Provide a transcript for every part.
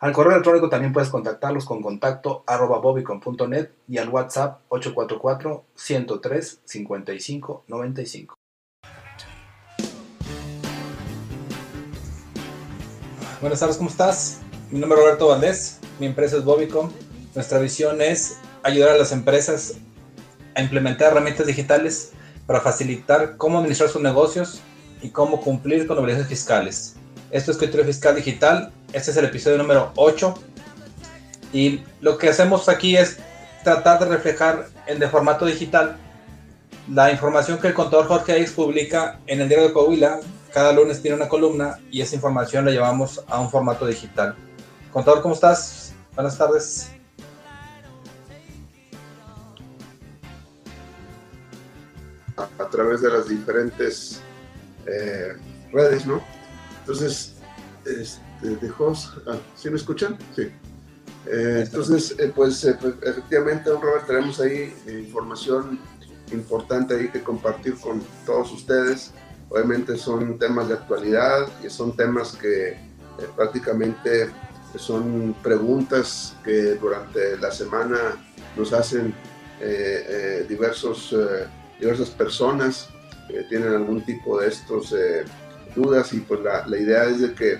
Al correo electrónico también puedes contactarlos con contacto arroba bobicon.net y al WhatsApp 844-103-5595. Buenas tardes, ¿cómo estás? Mi nombre es Roberto Valdés, mi empresa es Bobicom. Nuestra visión es ayudar a las empresas a implementar herramientas digitales para facilitar cómo administrar sus negocios y cómo cumplir con obligaciones fiscales. Esto es Escritorio Fiscal Digital, este es el episodio número 8 y lo que hacemos aquí es tratar de reflejar en de formato digital la información que el contador Jorge Aix publica en el diario de Coahuila cada lunes tiene una columna y esa información la llevamos a un formato digital. Contador, ¿cómo estás? Buenas tardes. A, través de las diferentes eh, redes, ¿no? Entonces, este, de host, ah, ¿sí me escuchan? Sí. Eh, entonces, eh, pues, pues efectivamente, Robert, tenemos ahí información importante ahí que compartir con todos ustedes. Obviamente son temas de actualidad y son temas que eh, prácticamente son preguntas que durante la semana nos hacen eh, eh, diversos, diversas personas que tienen algún tipo de estos dudas y pues la, la, idea es de que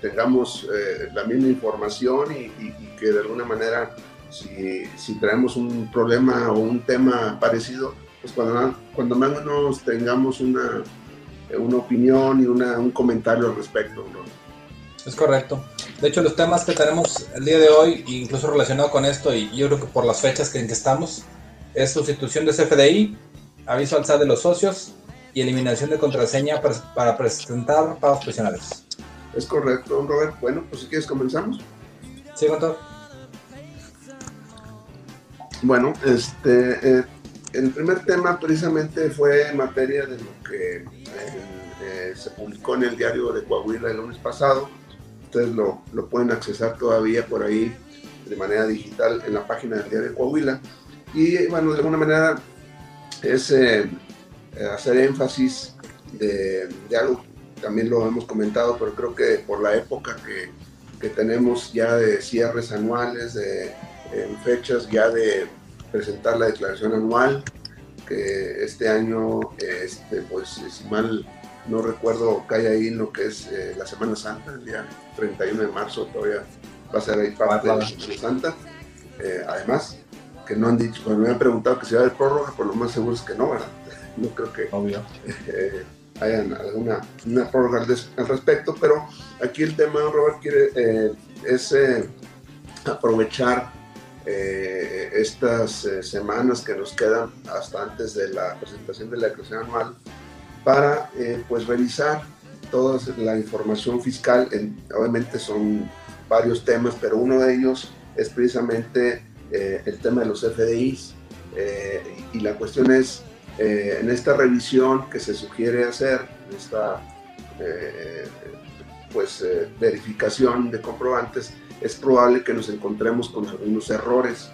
tengamos la misma información y, que de alguna manera si, si traemos un problema o un tema parecido, pues cuando, cuando menos tengamos una, una opinión y una, un comentario al respecto. Es correcto. De hecho, los temas que tenemos el día de hoy, incluso relacionado con esto, y yo creo que por las fechas en que estamos, es sustitución de CFDI, aviso al SAT de los socios y eliminación de contraseña para, presentar pagos profesionales. Es correcto, Robert. Bueno, pues si quieres comenzamos. Sí, contador. Bueno, este, eh, el primer tema precisamente fue en materia de lo que eh, eh, se publicó en el diario de Coahuila el lunes pasado. Ustedes lo, lo, pueden accesar todavía por ahí de manera digital en la página del diario de Coahuila. Y bueno, de alguna manera es hacer énfasis de, de, algo, también lo hemos comentado, pero creo que por la época que, que tenemos ya de cierres anuales, de fechas ya de presentar la declaración anual, que este año, este, pues si mal no recuerdo, cae ahí en lo que es eh, la Semana Santa, el día 31 de marzo todavía va a ser ahí parte de la Semana Santa. Eh, además, que no han dicho, cuando me han preguntado que se va a haber prórroga, por lo más seguro es que no, ¿verdad? No creo que eh, hayan alguna una prórroga al, respecto, pero aquí el tema, Robert, quiere, es aprovechar eh, estas eh, semanas que nos quedan hasta antes de la presentación de la declaración anual para eh, pues revisar toda la información fiscal. obviamente son varios temas, pero uno de ellos es precisamente el tema de los FDIs. y la cuestión es, en esta revisión que se sugiere hacer, esta pues, verificación de comprobantes, es probable que nos encontremos con algunos errores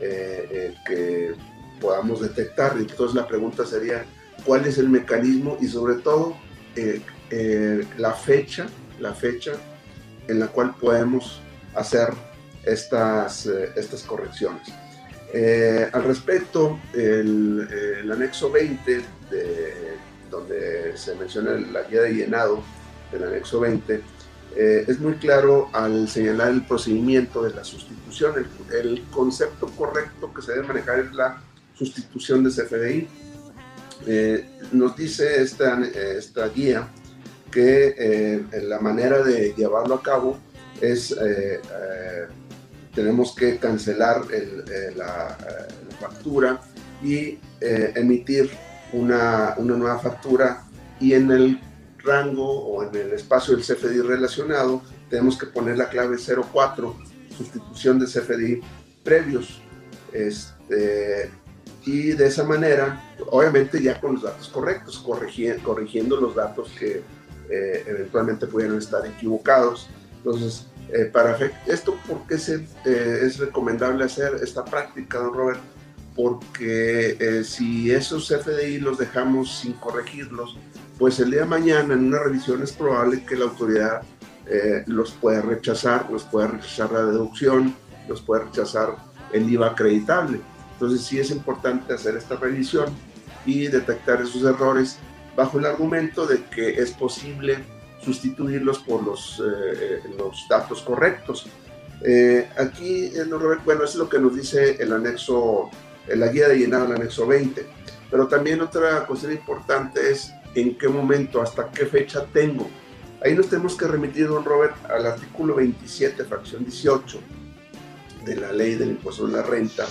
eh, eh, que podamos detectar. Entonces la pregunta sería, ¿cuál es el mecanismo y sobre todo eh, la fecha, la fecha en la cual podemos hacer estas, estas correcciones? Al respecto, el, anexo 20, de, donde se menciona la guía de llenado del anexo 20, eh, es muy claro al señalar el procedimiento de la sustitución. El, concepto correcto que se debe manejar es la sustitución de CFDI. Eh, nos dice esta, esta guía que eh, la manera de llevarlo a cabo es, tenemos que cancelar la, factura y emitir una, una nueva factura y en el rango o en el espacio del CFDI relacionado, tenemos que poner la clave 04, sustitución de CFDI previos. Este, y de esa manera, obviamente ya con los datos correctos, corrigiendo, corrigiendo los datos que eh, eventualmente pudieran estar equivocados. Entonces, eh, para esto, ¿por qué eh, es recomendable hacer esta práctica, don Robert? Porque si esos CFDI los dejamos sin corregirlos, pues el día de mañana en una revisión es probable que la autoridad los pueda rechazar, los pueda rechazar la deducción, los pueda rechazar el IVA acreditable. Entonces sí es importante hacer esta revisión y detectar esos errores bajo el argumento de que es posible sustituirlos por los, eh, los datos correctos. Eh, aquí, eh, bueno, es lo que nos dice el anexo, la guía de llenado, el anexo 20. Pero también otra cuestión importante es en qué momento, hasta qué fecha tengo. Ahí nos tenemos que remitir, don Robert, al artículo 27, fracción 18 de la ley del impuesto de la renta,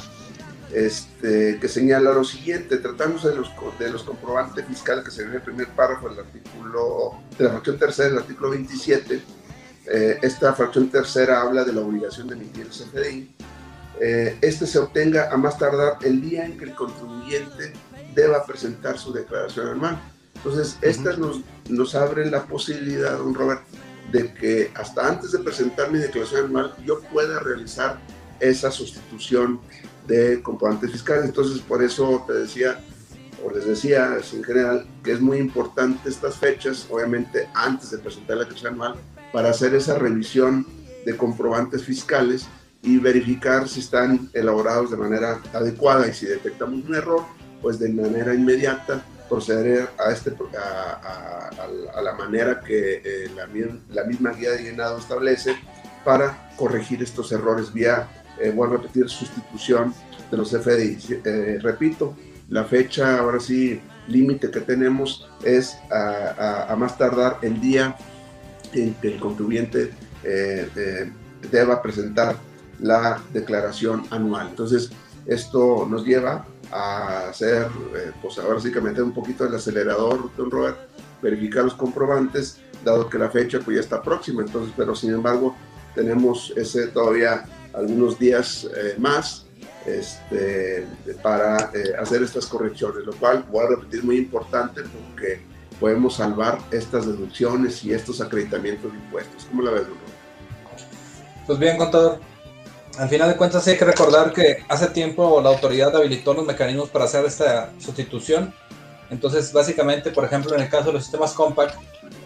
este, que señala lo siguiente, tratándose de los, de los comprobantes fiscales que se ve en el primer párrafo del artículo, de la fracción tercera del artículo 27, eh, esta fracción tercera habla de la obligación de emitir el CFDI. Eh, este se obtenga a más tardar el día en que el contribuyente deba presentar su declaración anual. Entonces, estas nos, nos abren la posibilidad, don Robert, de que hasta antes de presentar mi declaración anual yo pueda realizar esa sustitución de comprobantes fiscales. Entonces, por eso te decía, o les decía en general, que es muy importante estas fechas, obviamente antes de presentar la declaración anual, para hacer esa revisión de comprobantes fiscales y verificar si están elaborados de manera adecuada y si detectamos un error, pues de manera inmediata proceder a, este, a, la manera que eh, la, la misma guía de llenado establece para corregir estos errores vía eh, vuelvo a repetir, sustitución de los FDI. Eh, repito, la fecha, ahora sí, límite que tenemos es a, más tardar el día en que el contribuyente eh, deba presentar la declaración anual. Entonces, esto nos lleva a hacer, pues ahora sí que meter un poquito el acelerador, don Robert, verificar los comprobantes, dado que la fecha pues ya está próxima, entonces, pero sin embargo, tenemos ese todavía algunos días eh, más este, para eh, hacer estas correcciones, lo cual voy a repetir muy importante porque podemos salvar estas deducciones y estos acreditamientos de impuestos. ¿Cómo la ves, doctor? Pues bien, contador. Al final de cuentas hay que recordar que hace tiempo la autoridad habilitó los mecanismos para hacer esta sustitución. Entonces, básicamente, por ejemplo, en el caso de los sistemas Compact,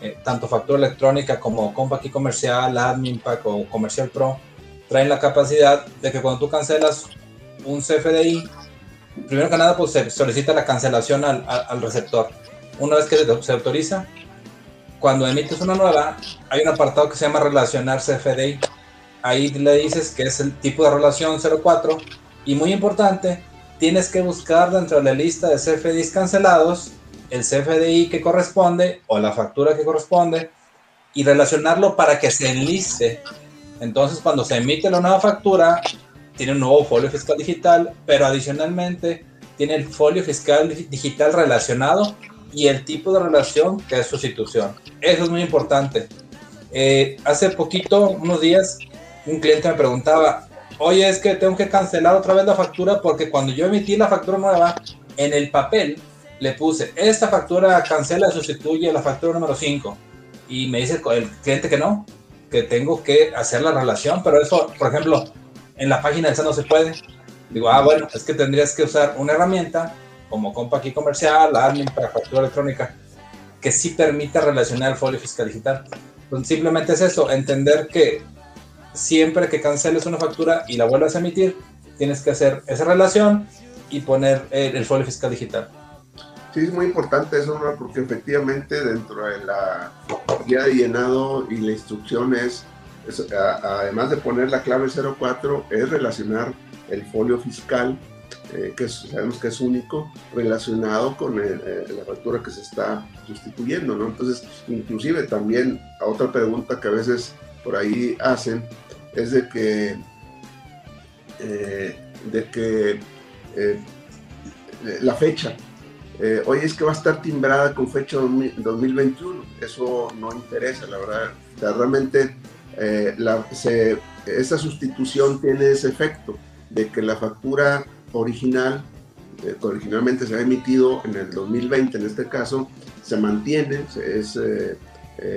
eh, tanto factura electrónica como Compact y comercial, Admin Pack o Comercial Pro, traen la capacidad de que cuando tú cancelas un CFDI, primero que nada, pues se solicita la cancelación al, al receptor. Una vez que se autoriza, cuando emites una nueva, hay un apartado que se llama relacionar CFDI. Ahí le dices que es el tipo de relación 04 y muy importante, tienes que buscar dentro de la lista de CFDIs cancelados el CFDI que corresponde o la factura que corresponde y relacionarlo para que se enliste entonces, cuando se emite la nueva factura, tiene un nuevo folio fiscal digital, pero adicionalmente tiene el folio fiscal digital relacionado y el tipo de relación que es sustitución. Eso es muy importante. Eh, hace poquito, unos días, un cliente me preguntaba, oye, es que tengo que cancelar otra vez la factura porque cuando yo emití la factura nueva, en el papel le puse, esta factura cancela sustituye la factura número 5. Y me dice el cliente que no, que tengo que hacer la relación, pero eso, por ejemplo, en la página esa no se puede. Digo, ah, bueno, es que tendrías que usar una herramienta como Compa aquí comercial, Admin para factura electrónica, que sí permita relacionar el folio fiscal digital. Pues simplemente es eso, entender que siempre que canceles una factura y la vuelvas a emitir, tienes que hacer esa relación y poner el folio fiscal digital. Sí, es muy importante eso, porque efectivamente dentro de la guía de llenado y la instrucción es, además de poner la clave 04, es relacionar el folio fiscal, eh, que sabemos que es único, relacionado con eh, la factura que se está sustituyendo, ¿no? Entonces, inclusive también a otra pregunta que a veces por ahí hacen es de que, eh, de que la fecha eh, oye, es que va a estar timbrada con fecha 2021. Eso no interesa, la verdad. realmente eh, esa sustitución tiene ese efecto de que la factura original, eh, que originalmente se ha emitido en el 2020, en este caso, se mantiene, es,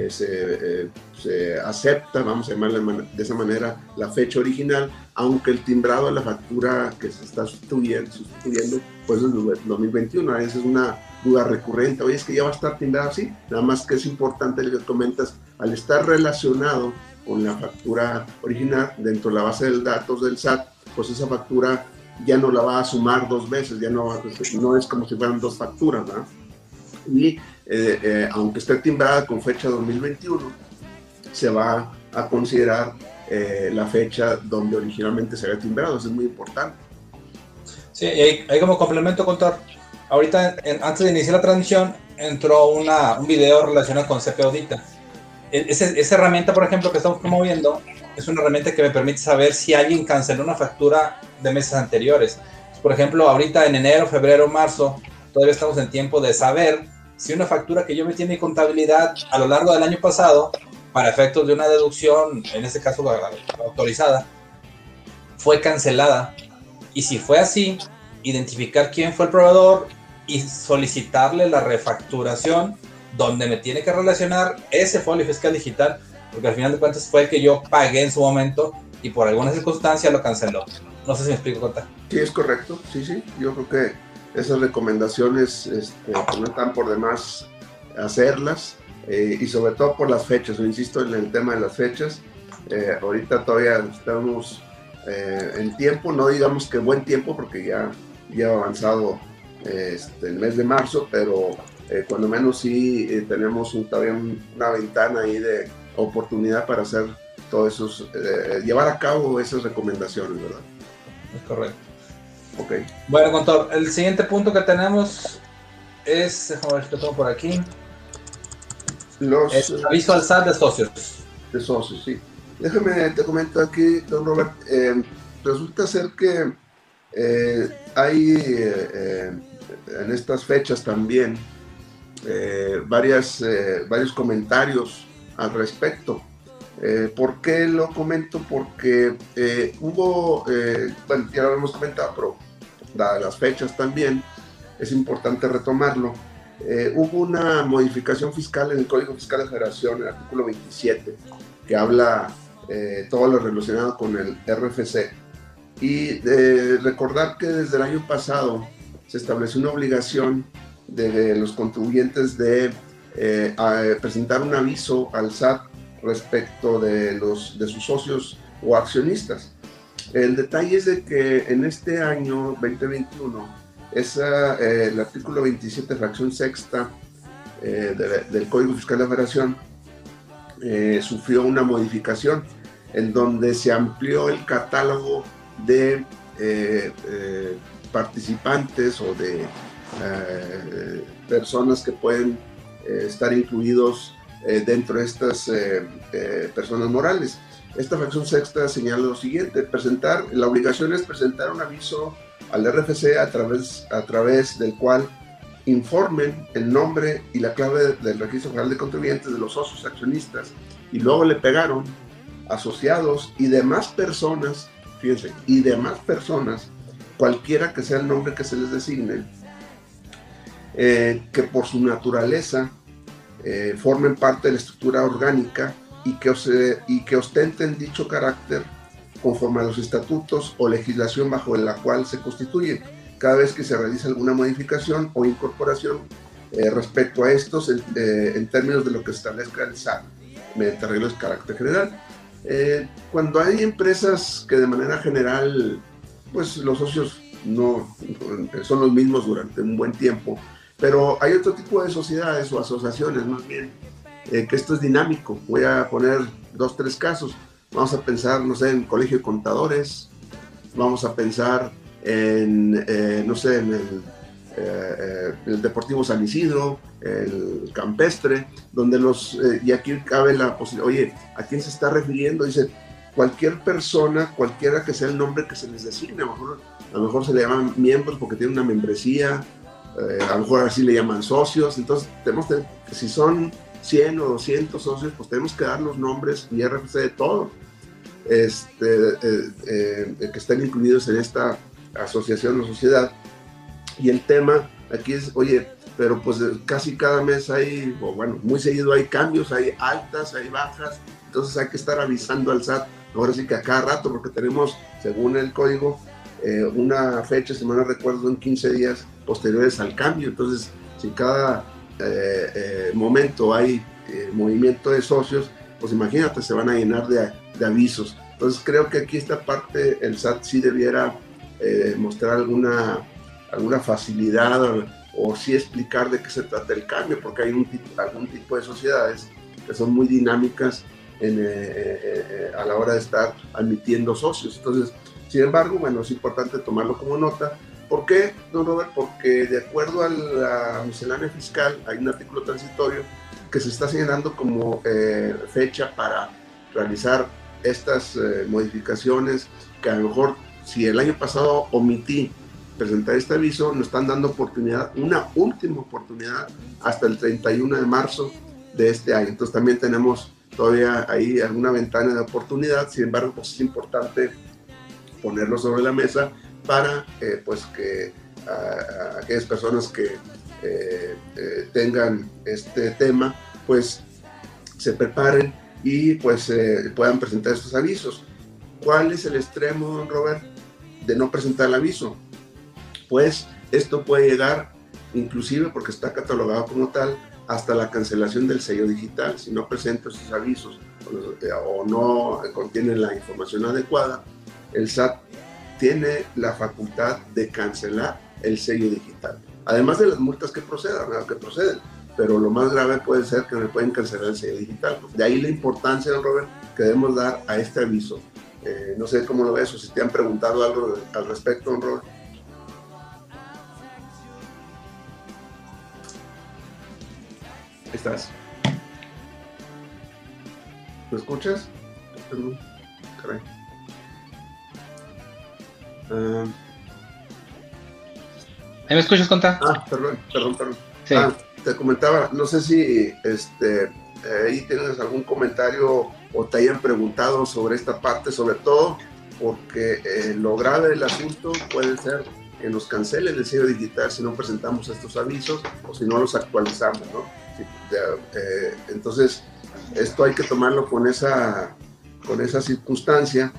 se, se, acepta, vamos a llamarle de esa manera, la fecha original, aunque el timbrado de la factura que se está sustituyendo, sustituyendo pues es 2021. Esa es una duda recurrente. Oye, es que ya va a estar timbrado así. Nada más que es importante lo que comentas, al estar relacionado con la factura original dentro de la base de datos del SAT, pues esa factura ya no la va a sumar dos veces, ya no, no es como si fueran dos facturas, ¿verdad? Y eh, eh, aunque esté timbrada con fecha 2021, se va a considerar eh, la fecha donde originalmente se había timbrado, eso es muy importante. Sí, y hay, como complemento, Contor. Ahorita, antes de iniciar la transmisión, entró una, un video relacionado con CP Audita. E, esa herramienta, por ejemplo, que estamos promoviendo, es una herramienta que me permite saber si alguien canceló una factura de meses anteriores. Por ejemplo, ahorita en enero, febrero, marzo, todavía estamos en tiempo de saber si una factura que yo metí en mi contabilidad a lo largo del año pasado, para efectos de una deducción, en este caso autorizada, fue cancelada y si fue así, identificar quién fue el proveedor y solicitarle la refacturación donde me tiene que relacionar ese folio fiscal digital, porque al final de cuentas fue el que yo pagué en su momento y por alguna circunstancia lo canceló. No sé si me explico, Cota. Sí, es correcto. Sí, sí. Yo creo que esas recomendaciones este, pues, no están por demás hacerlas eh, y sobre todo por las fechas. insisto en el tema de las fechas. Eh, ahorita todavía estamos eh, en tiempo, no digamos que buen tiempo porque ya, ya ha avanzado este, el mes de marzo, pero eh, cuando menos sí tenemos todavía una ventana ahí de oportunidad para hacer todos esos, llevar a cabo esas recomendaciones, ¿verdad? Es correcto. Ok. Bueno, Contor, el siguiente punto que tenemos es, déjame ver si lo tengo por aquí. Los, aviso al SAT de socios. De socios, sí. Déjame, te comento aquí, don Robert, eh, resulta ser que eh, hay eh, en estas fechas también varias, varios comentarios al respecto. ¿Por qué lo comento? Porque hubo, bueno, ya lo hemos comentado, pero dadas las fechas también, es importante retomarlo. hubo una modificación fiscal en el Código Fiscal de Federación, el artículo 27, que habla eh, todo lo relacionado con el RFC. Y recordar que desde el año pasado se estableció una obligación de los contribuyentes de eh, presentar un aviso al SAT respecto de, los, de sus socios o accionistas. El detalle es de que en este año 2021, esa, eh, el artículo 27, fracción sexta del Código Fiscal de la Federación, eh, sufrió una modificación en donde se amplió el catálogo de eh, eh, participantes o de personas que pueden estar incluidos dentro de estas personas morales. Esta fracción sexta señala lo siguiente, presentar, la obligación es presentar un aviso al RFC a través, a través del cual informen el nombre y la clave del registro general de contribuyentes de los socios accionistas y luego le pegaron asociados y demás personas, fíjense, y demás personas, cualquiera que sea el nombre que se les designe, eh, que por su naturaleza eh, formen parte de la estructura orgánica y que, y que ostenten dicho carácter conforme a los estatutos o legislación bajo la cual se constituyen cada vez que se realiza alguna modificación o incorporación eh, respecto a estos eh, en, términos de lo que establezca el SAT mediante arreglos de carácter general. Eh, cuando hay empresas que de manera general, pues los socios no son los mismos durante un buen tiempo, pero hay otro tipo de sociedades o asociaciones más bien, que esto es dinámico. Voy a poner dos, tres casos. Vamos a pensar, no sé, en colegio de contadores, vamos a pensar en, eh, no sé, en el, eh, el, Deportivo San Isidro, el Campestre, donde los, eh, y aquí cabe la posibilidad, oye, ¿a quién se está refiriendo? Dice, cualquier persona, cualquiera que sea el nombre que se les designe, a lo mejor, a lo mejor se le llaman miembros porque tienen una membresía, eh, a lo mejor así le llaman socios, entonces tenemos que, si son 100 o 200 socios, pues tenemos que dar los nombres y RFC de todos este, eh, eh, que están incluidos en esta asociación o sociedad. Y el tema aquí es, oye, pero pues casi cada mes hay, o bueno, muy seguido hay cambios, hay altas, hay bajas, entonces hay que estar avisando al SAT, ahora sí que a cada rato, porque tenemos, según el código, eh, una fecha, si no recuerdo, en 15 días posteriores al cambio, entonces si cada momento hay movimiento de socios, pues imagínate, se van a llenar de, de avisos. Entonces creo que aquí esta parte el SAT sí debiera eh, mostrar alguna, alguna facilidad o, sí explicar de qué se trata el cambio, porque hay un algún tipo de sociedades que son muy dinámicas en, eh, eh, a la hora de estar admitiendo socios. Entonces, sin embargo, bueno, es importante tomarlo como nota. ¿Por qué, don Robert? Porque de acuerdo a la miscelánea fiscal hay un artículo transitorio que se está señalando como fecha para realizar estas eh, modificaciones que a lo mejor si el año pasado omití presentar este aviso, nos están dando oportunidad, una última oportunidad hasta el 31 de marzo de este año. Entonces también tenemos todavía ahí alguna ventana de oportunidad, sin embargo, pues es importante ponerlo sobre la mesa para eh, pues que aquellas personas que eh, tengan este tema, pues se preparen y pues eh, puedan presentar estos avisos. ¿Cuál es el extremo, don Robert, de no presentar el aviso? Pues esto puede llegar, inclusive porque está catalogado como tal, hasta la cancelación del sello digital. Si no presento estos avisos o no contienen la información adecuada, el SAT tiene la facultad de cancelar el sello digital. Además de las multas que procedan, que proceden pero lo más grave puede ser que me pueden cancelar el sello digital. De ahí la importancia, Robert, que debemos dar a este aviso. Eh, no sé cómo lo ves o si te han preguntado algo al respecto, Robert. Estás. ¿Me escuchas? Caray. Uh... ¿Me escuchas, Conta? Ah, perdón, perdón, perdón. Sí. Ah, te comentaba, no sé si este, ahí tienes algún comentario o te hayan preguntado sobre esta parte, sobre todo porque eh, lo grave del asunto puede ser que nos cancelen el sello digital si no presentamos estos avisos o si no los actualizamos, ¿no? Eh, entonces, esto hay que tomarlo con esa, con esa circunstancia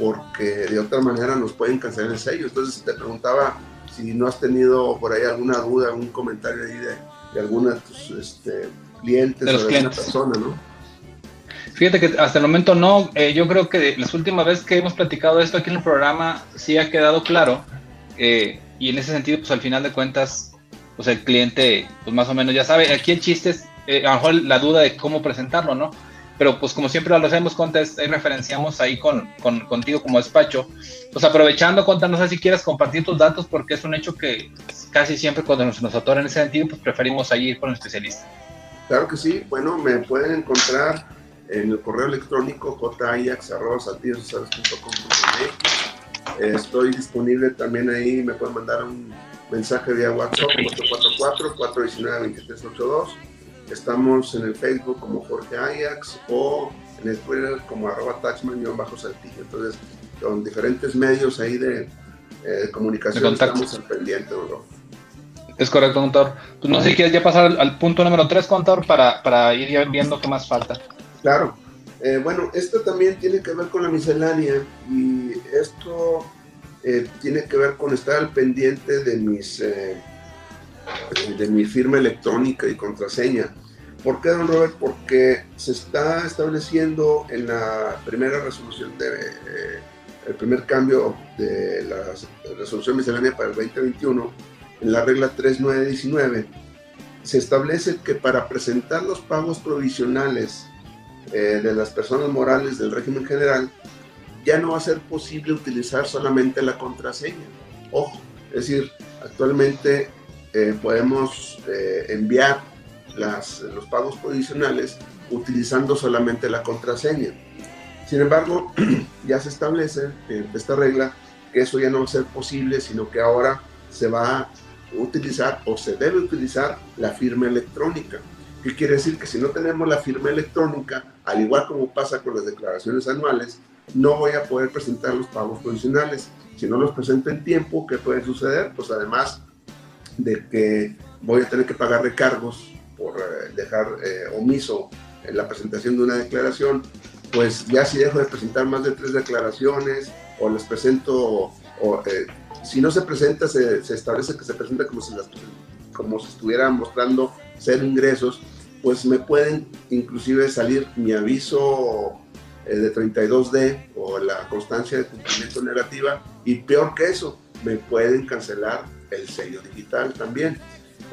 porque de otra manera nos pueden cancelar el sello. Entonces, te preguntaba si no has tenido por ahí alguna duda, algún comentario ahí de, de algunos de tus este, clientes de los o de clientes. persona, ¿no? Fíjate que hasta el momento no, eh, yo creo que las últimas veces que hemos platicado esto aquí en el programa sí ha quedado claro eh, y en ese sentido pues al final de cuentas pues el cliente pues más o menos ya sabe, aquí el chiste es eh, a lo mejor la duda de cómo presentarlo, ¿no? Pero pues como siempre lo hacemos, Conta, ahí referenciamos ahí con, con, contigo como despacho. Pues aprovechando, Conta, no sé si quieres compartir tus datos porque es un hecho que casi siempre cuando nos, nos en ese sentido, pues preferimos ahí ir con el especialista. Claro que sí, bueno, me pueden encontrar en el correo electrónico jayax.com.mx. Estoy disponible también ahí, me pueden mandar un mensaje vía WhatsApp 444-419-2382 Estamos en el Facebook como Jorge Ajax o en el Twitter como arroba taxman-saltillo. Entonces, con diferentes medios ahí de, eh, comunicación estamos al pendiente, ¿no? Es correcto, contador. Pues no sé si quieres ya pasar al, punto número 3, contador, para, para ir viendo qué más falta. Claro. Eh, bueno, esto también tiene que ver con la miscelánea y esto eh, tiene que ver con estar al pendiente de mis de mi firma electrónica y contraseña. ¿Por qué, don Robert? Porque se está estableciendo en la primera resolución de eh, el primer cambio de la resolución miscelánea para el 2021, en la regla 3919, se establece que para presentar los pagos provisionales eh, de las personas morales del régimen general, ya no va a ser posible utilizar solamente la contraseña. Ojo, es decir, actualmente eh, podemos enviar los pagos provisionales utilizando solamente la contraseña. Sin embargo, ya se establece en esta regla que eso ya no va a ser posible, sino que ahora se va utilizar o se debe utilizar la firma electrónica. ¿Qué quiere decir? Que si no tenemos la firma electrónica, al igual como pasa con las declaraciones anuales, no voy a poder presentar los pagos provisionales. Si no los presento en tiempo, ¿qué puede suceder? Pues además de que voy a tener que pagar recargos por eh, dejar eh, omiso en la presentación de una declaración, pues ya si dejo de presentar más de tres declaraciones o les presento, o, eh, si no se presenta, se, establece que se presenta como si, las, como si estuvieran mostrando ser ingresos, pues me pueden inclusive salir mi aviso de 32D o la constancia de cumplimiento negativa y peor que eso, me pueden cancelar el sello digital también.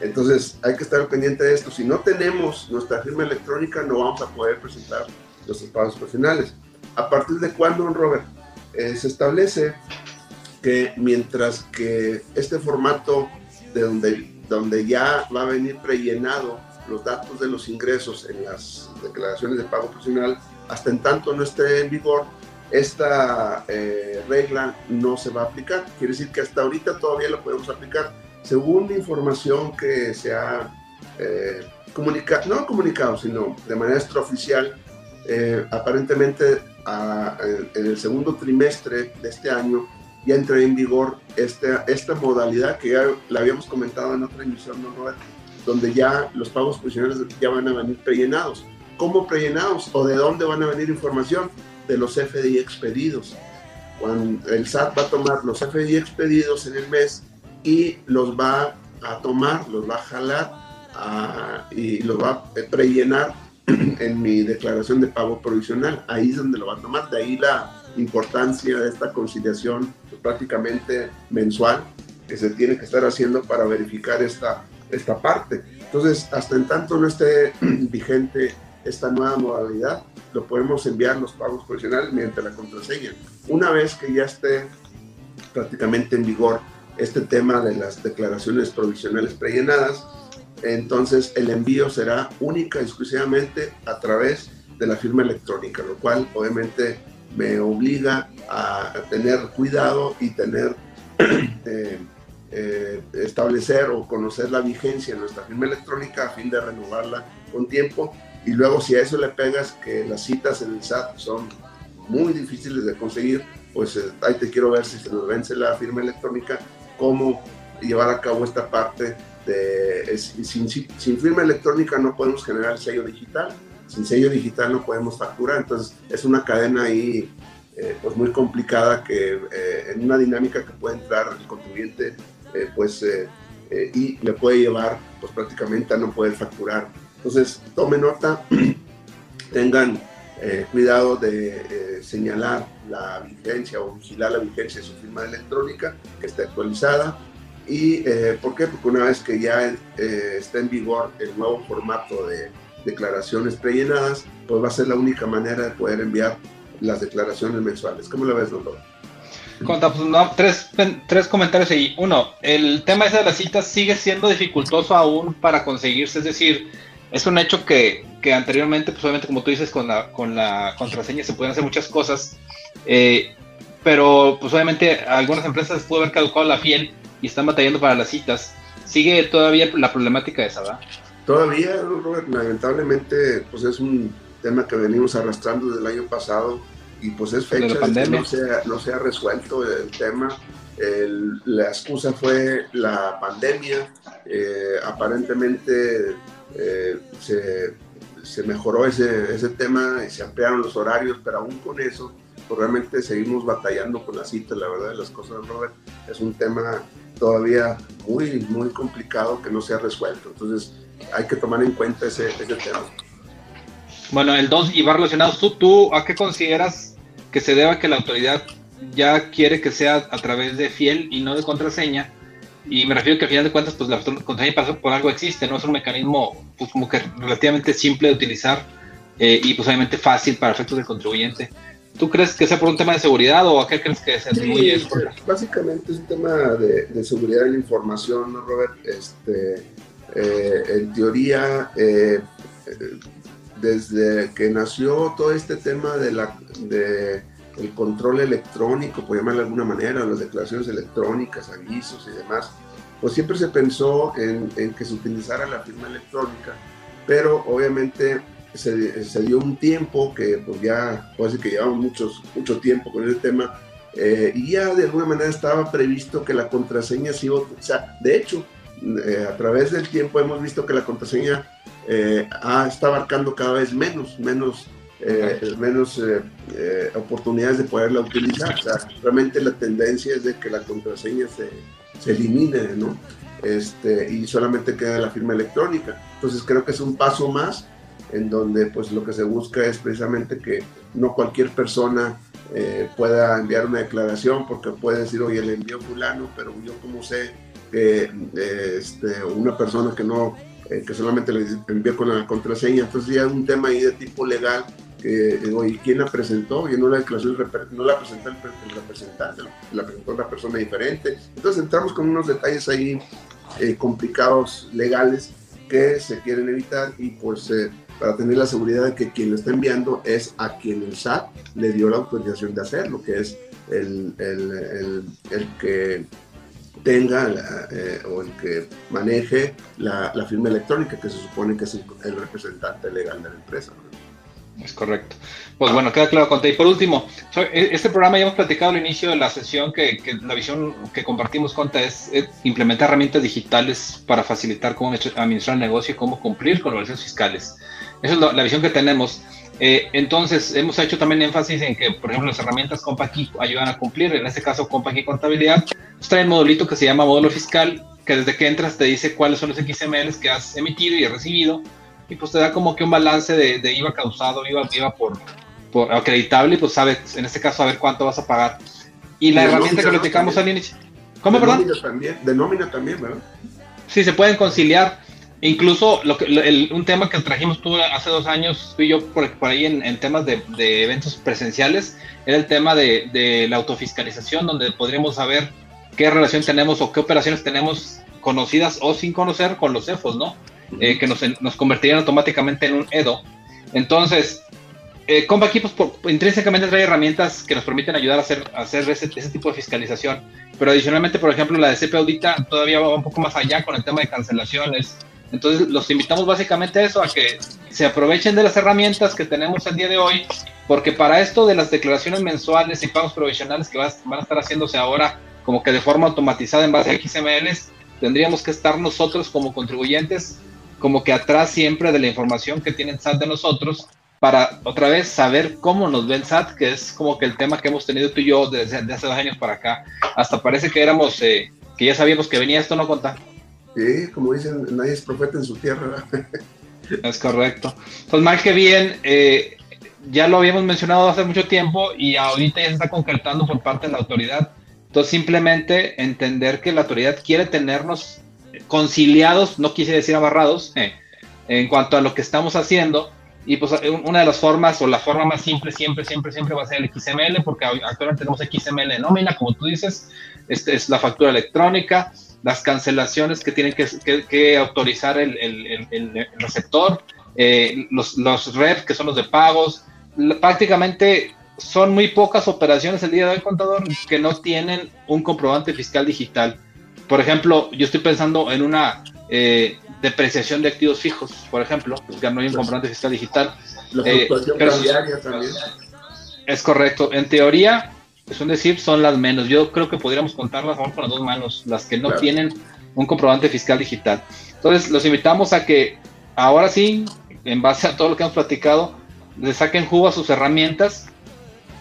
Entonces hay que estar pendiente de esto. Si no tenemos nuestra firma electrónica, no vamos a poder presentar nuestros pagos profesionales. ¿A partir de cuándo, Robert? Eh, se establece que mientras que este formato de donde, donde ya va a venir prellenado los datos de los ingresos en las declaraciones de pago profesional, hasta en tanto no esté en vigor, esta eh, regla no se va a aplicar. Quiere decir que hasta ahorita todavía lo podemos aplicar según la información que se ha eh, comunicado, no comunicado, sino de manera extraoficial, eh, aparentemente en el segundo trimestre de este año ya entró en vigor esta, esta modalidad que ya la habíamos comentado en otra emisión, ¿no, donde ya los pagos profesionales ya van a venir prellenados. ¿Cómo prellenados? ¿O de dónde van a venir información? De los FDI expedidos. Cuando el SAT va a tomar los FDI expedidos en el mes y los va a tomar, los va a jalar y los va a prellenar en mi declaración de pago provisional. Ahí es donde lo va a tomar. De ahí la importancia de esta conciliación pues, prácticamente mensual que se tiene que estar haciendo para verificar esta, esta parte. Entonces, hasta en tanto no esté vigente esta nueva modalidad, lo podemos enviar los pagos provisionales mediante la contraseña. Una vez que ya esté prácticamente en vigor este tema de las declaraciones provisionales prellenadas, entonces el envío será única y exclusivamente a través de la firma electrónica, lo cual obviamente me obliga a tener cuidado y tener eh, eh, establecer o conocer la vigencia de nuestra firma electrónica a fin de renovarla con tiempo y luego si a eso le pegas que las citas en el SAT son muy difíciles de conseguir, pues eh, ahí te quiero ver si se nos vence la firma electrónica cómo llevar a cabo esta parte de, sin, sin, firma electrónica no podemos generar el sello digital, sin sello digital no podemos facturar, entonces es una cadena ahí eh, pues muy complicada que eh, en una dinámica que puede entrar el contribuyente eh, pues y le puede llevar pues prácticamente a no poder facturar. Entonces tome nota, tengan cuidado de señalar la vigencia o vigilar la vigencia de su firma electrónica que esté actualizada. ¿Y eh, por qué? Porque una vez que ya eh, está en vigor el nuevo formato de declaraciones prellenadas, pues va a ser la única manera de poder enviar las declaraciones mensuales. ¿Cómo lo ves, doctor? Conta, pues no, tres, tres comentarios ahí. Uno, el tema de las citas sigue siendo dificultoso aún para conseguirse, es decir, es un hecho que, que anteriormente, pues obviamente como tú dices, con la, con la contraseña se pueden hacer muchas cosas, eh, pero pues obviamente algunas empresas pudo haber caducado la fiel y están batallando para las citas. ¿Sigue todavía la problemática esa, verdad? Todavía, Robert, lamentablemente, pues es un tema que venimos arrastrando desde el año pasado y pues es fecha de que no se, ha, no se ha resuelto el tema. la excusa fue la pandemia. Eh, aparentemente eh, se, se, mejoró ese, ese tema y se ampliaron los horarios, pero aún con eso pues realmente seguimos batallando con la cita, la verdad de las cosas, Robert. Es un tema todavía muy, muy complicado que no se ha resuelto. Entonces, hay que tomar en cuenta ese, ese tema. Bueno, el 2 y va relacionado. ¿Tú, ¿Tú a qué consideras que se deba que la autoridad ya quiere que sea a través de fiel y no de contraseña? Y me refiero que al final de cuentas, pues la contraseña por algo existe, ¿no? Es un mecanismo pues, como que relativamente simple de utilizar eh, y pues obviamente fácil para efectos del contribuyente. ¿Tú crees que sea por un tema de seguridad o a qué crees que se atribuye eso? Básicamente es un tema de, seguridad de la información, ¿no, Robert? Este, eh, en teoría, eh, desde que nació todo este tema de la, de el control electrónico, por llamarlo de alguna manera, las declaraciones electrónicas, avisos y demás, pues siempre se pensó en, que se utilizara la firma electrónica, pero obviamente se, dio un tiempo que pues ya, puede decir que llevamos muchos, mucho tiempo con ese tema, eh, y ya de alguna manera estaba previsto que la contraseña sí, o sea, de hecho, eh, a través del tiempo hemos visto que la contraseña eh, está abarcando cada vez menos, menos, eh, menos oportunidades de poderla utilizar. O sea, realmente la tendencia es de que la contraseña se, se elimine, ¿no? Este, y solamente queda la firma electrónica. Entonces creo que es un paso más en donde pues lo que se busca es precisamente que no cualquier persona pueda enviar una declaración porque puede decir, oye, le envió fulano, pero yo como sé que este, una persona que no, eh, que solamente le envía con la contraseña, entonces ya es un tema ahí de tipo legal que digo, ¿y quién la presentó? Y no la declaración no la presentó el, representante, la presentó una persona diferente. Entonces entramos con unos detalles ahí eh, complicados legales que se quieren evitar y pues eh, para tener la seguridad de que quien lo está enviando es a quien el SAT le dio la autorización de hacerlo, que es el, que tenga eh, o el que maneje la, firma electrónica, que se supone que es el, representante legal de la empresa. Es correcto. Pues bueno, queda claro, Conte. Y por último, e, este programa ya hemos platicado al inicio de la sesión que, la visión que compartimos, Conte, es, implementar herramientas digitales para facilitar cómo administrar el negocio y cómo cumplir con los fiscales. Esa es la visión que tenemos. Eh, entonces, hemos hecho también énfasis en que, por ejemplo, las herramientas CompaKey ayudan a cumplir. En este caso, CompaKey Contabilidad pues, trae un modulito que se llama módulo fiscal, que desde que entras te dice cuáles son los XMLs que has emitido y recibido, y pues te da como que un balance de, IVA causado, IVA, IVA por, por, acreditable, y pues sabes, en este caso, a ver cuánto vas a pagar. Y la herramienta que platicamos al inicio. ¿Cómo, perdón? También, de nómina también, ¿verdad? Sí, se pueden conciliar. Incluso lo que, un tema que trajimos tú hace dos años, fui yo por, por ahí en, temas de, eventos presenciales, era el tema de, la autofiscalización, donde podríamos saber qué relación tenemos o qué operaciones tenemos conocidas o sin conocer con los EFOS, ¿no? Eh, que nos, nos, convertirían automáticamente en un EDO. Entonces, eh, Compa Equipos intrínsecamente trae herramientas que nos permiten ayudar a hacer, hacer ese, ese, tipo de fiscalización. Pero adicionalmente, por ejemplo, la de CP Audita todavía va un poco más allá con el tema de cancelaciones, entonces los invitamos básicamente a eso, a que se aprovechen de las herramientas que tenemos el día de hoy, porque para esto de las declaraciones mensuales y pagos provisionales que van a estar haciéndose ahora como que de forma automatizada en base a XMLs, tendríamos que estar nosotros como contribuyentes como que atrás siempre de la información que tienen SAT de nosotros para otra vez saber cómo nos ven SAT, que es como que el tema que hemos tenido tú y yo desde, hace dos años para acá. Hasta parece que éramos, eh, que ya sabíamos que venía esto, ¿no, Conta? Sí, como dicen, nadie es profeta en su tierra. es correcto. Pues mal que bien, eh, ya lo habíamos mencionado hace mucho tiempo y ahorita ya se está concretando por parte de la autoridad. Entonces simplemente entender que la autoridad quiere tenernos conciliados, no quise decir abarrados, eh, en cuanto a lo que estamos haciendo. Y pues una de las formas o la forma más simple siempre, siempre, siempre va a ser el XML, porque actualmente tenemos XML de nómina, como tú dices, este es la factura electrónica, las cancelaciones que tienen que, autorizar el, receptor, eh, los, los REP, que son los de pagos. Prácticamente son muy pocas operaciones el día de hoy, contador, que no tienen un comprobante fiscal digital. Por ejemplo, yo estoy pensando en una eh, depreciación de activos fijos, por ejemplo, que no hay un comprobante fiscal digital. La eh, también. Es correcto. En teoría, es un decir, son las menos. Yo creo que podríamos contarlas con las dos manos, las que no tienen un comprobante fiscal digital. Entonces, los invitamos a que ahora sí, en base a todo lo que hemos platicado, le saquen jugo a sus herramientas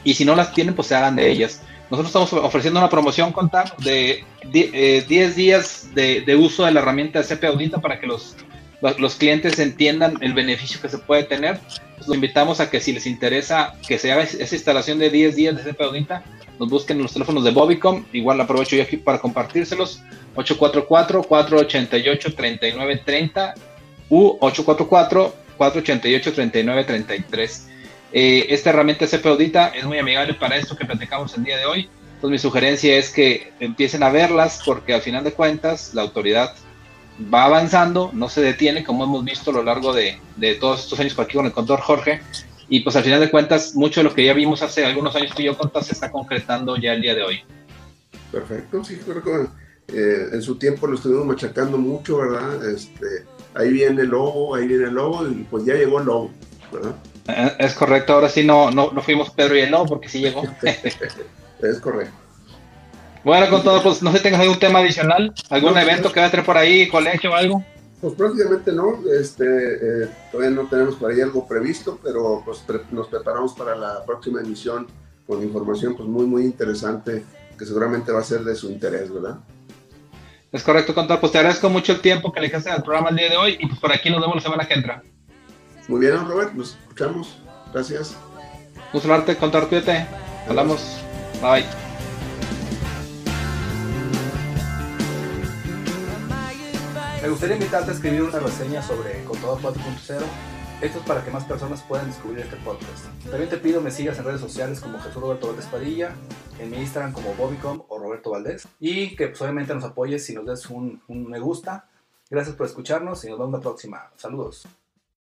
y si no las tienen, pues se hagan de ellas. Nosotros estamos ofreciendo una promoción contar de 10 eh, días de, uso de la herramienta de CP Audita para que los, los clientes entiendan el beneficio que se puede tener los invitamos a que si les interesa que se haga esa instalación de 10 días de CP Audita, nos busquen en los teléfonos de Bobicom. Igual aprovecho yo aquí para compartírselos. 844-488-3930 u 844-488-3933. Eh, esta herramienta CP Audita es muy amigable para esto que platicamos el día de hoy. Entonces mi sugerencia es que empiecen a verlas porque al final de cuentas la autoridad va avanzando, no se detiene, como hemos visto a lo largo de, todos estos años aquí con el contador Jorge. Y pues al final de cuentas, mucho de lo que ya vimos hace algunos años que yo contas se está concretando ya el día de hoy. Perfecto, sí, creo que eh, en su tiempo lo estuvimos machacando mucho, ¿verdad? Este, ahí viene el lobo, ahí viene el lobo, y pues ya llegó el lobo, ¿verdad? Eh, es correcto, ahora sí no, no, no fuimos Pedro y el lobo porque sí llegó. es correcto. Bueno, con todo, pues no sé si tengas algún tema adicional, algún evento que va a tener por ahí, colegio o algo. Pues prácticamente no, este, eh, todavía no tenemos por ahí algo previsto, pero pues nos preparamos para la próxima emisión con información pues muy muy interesante que seguramente va a ser de su interés, ¿verdad? Es correcto, Contador. Pues te agradezco mucho el tiempo que le quedaste al programa el día de hoy y pues por aquí nos vemos la semana que entra. Muy bien, Robert, nos escuchamos. Gracias. Verte, Contador, cuídate. Hablamos. Bye. Me gustaría invitarte a escribir una reseña sobre Contador 4.0. Esto es para que más personas puedan descubrir este podcast. También te pido me sigas en redes sociales como Jesús Roberto Valdés Padilla, en mi Instagram como Bobicom o Roberto Valdés, y que pues, obviamente nos apoyes si nos des un, un me gusta. Gracias por escucharnos y nos vemos la próxima. Saludos.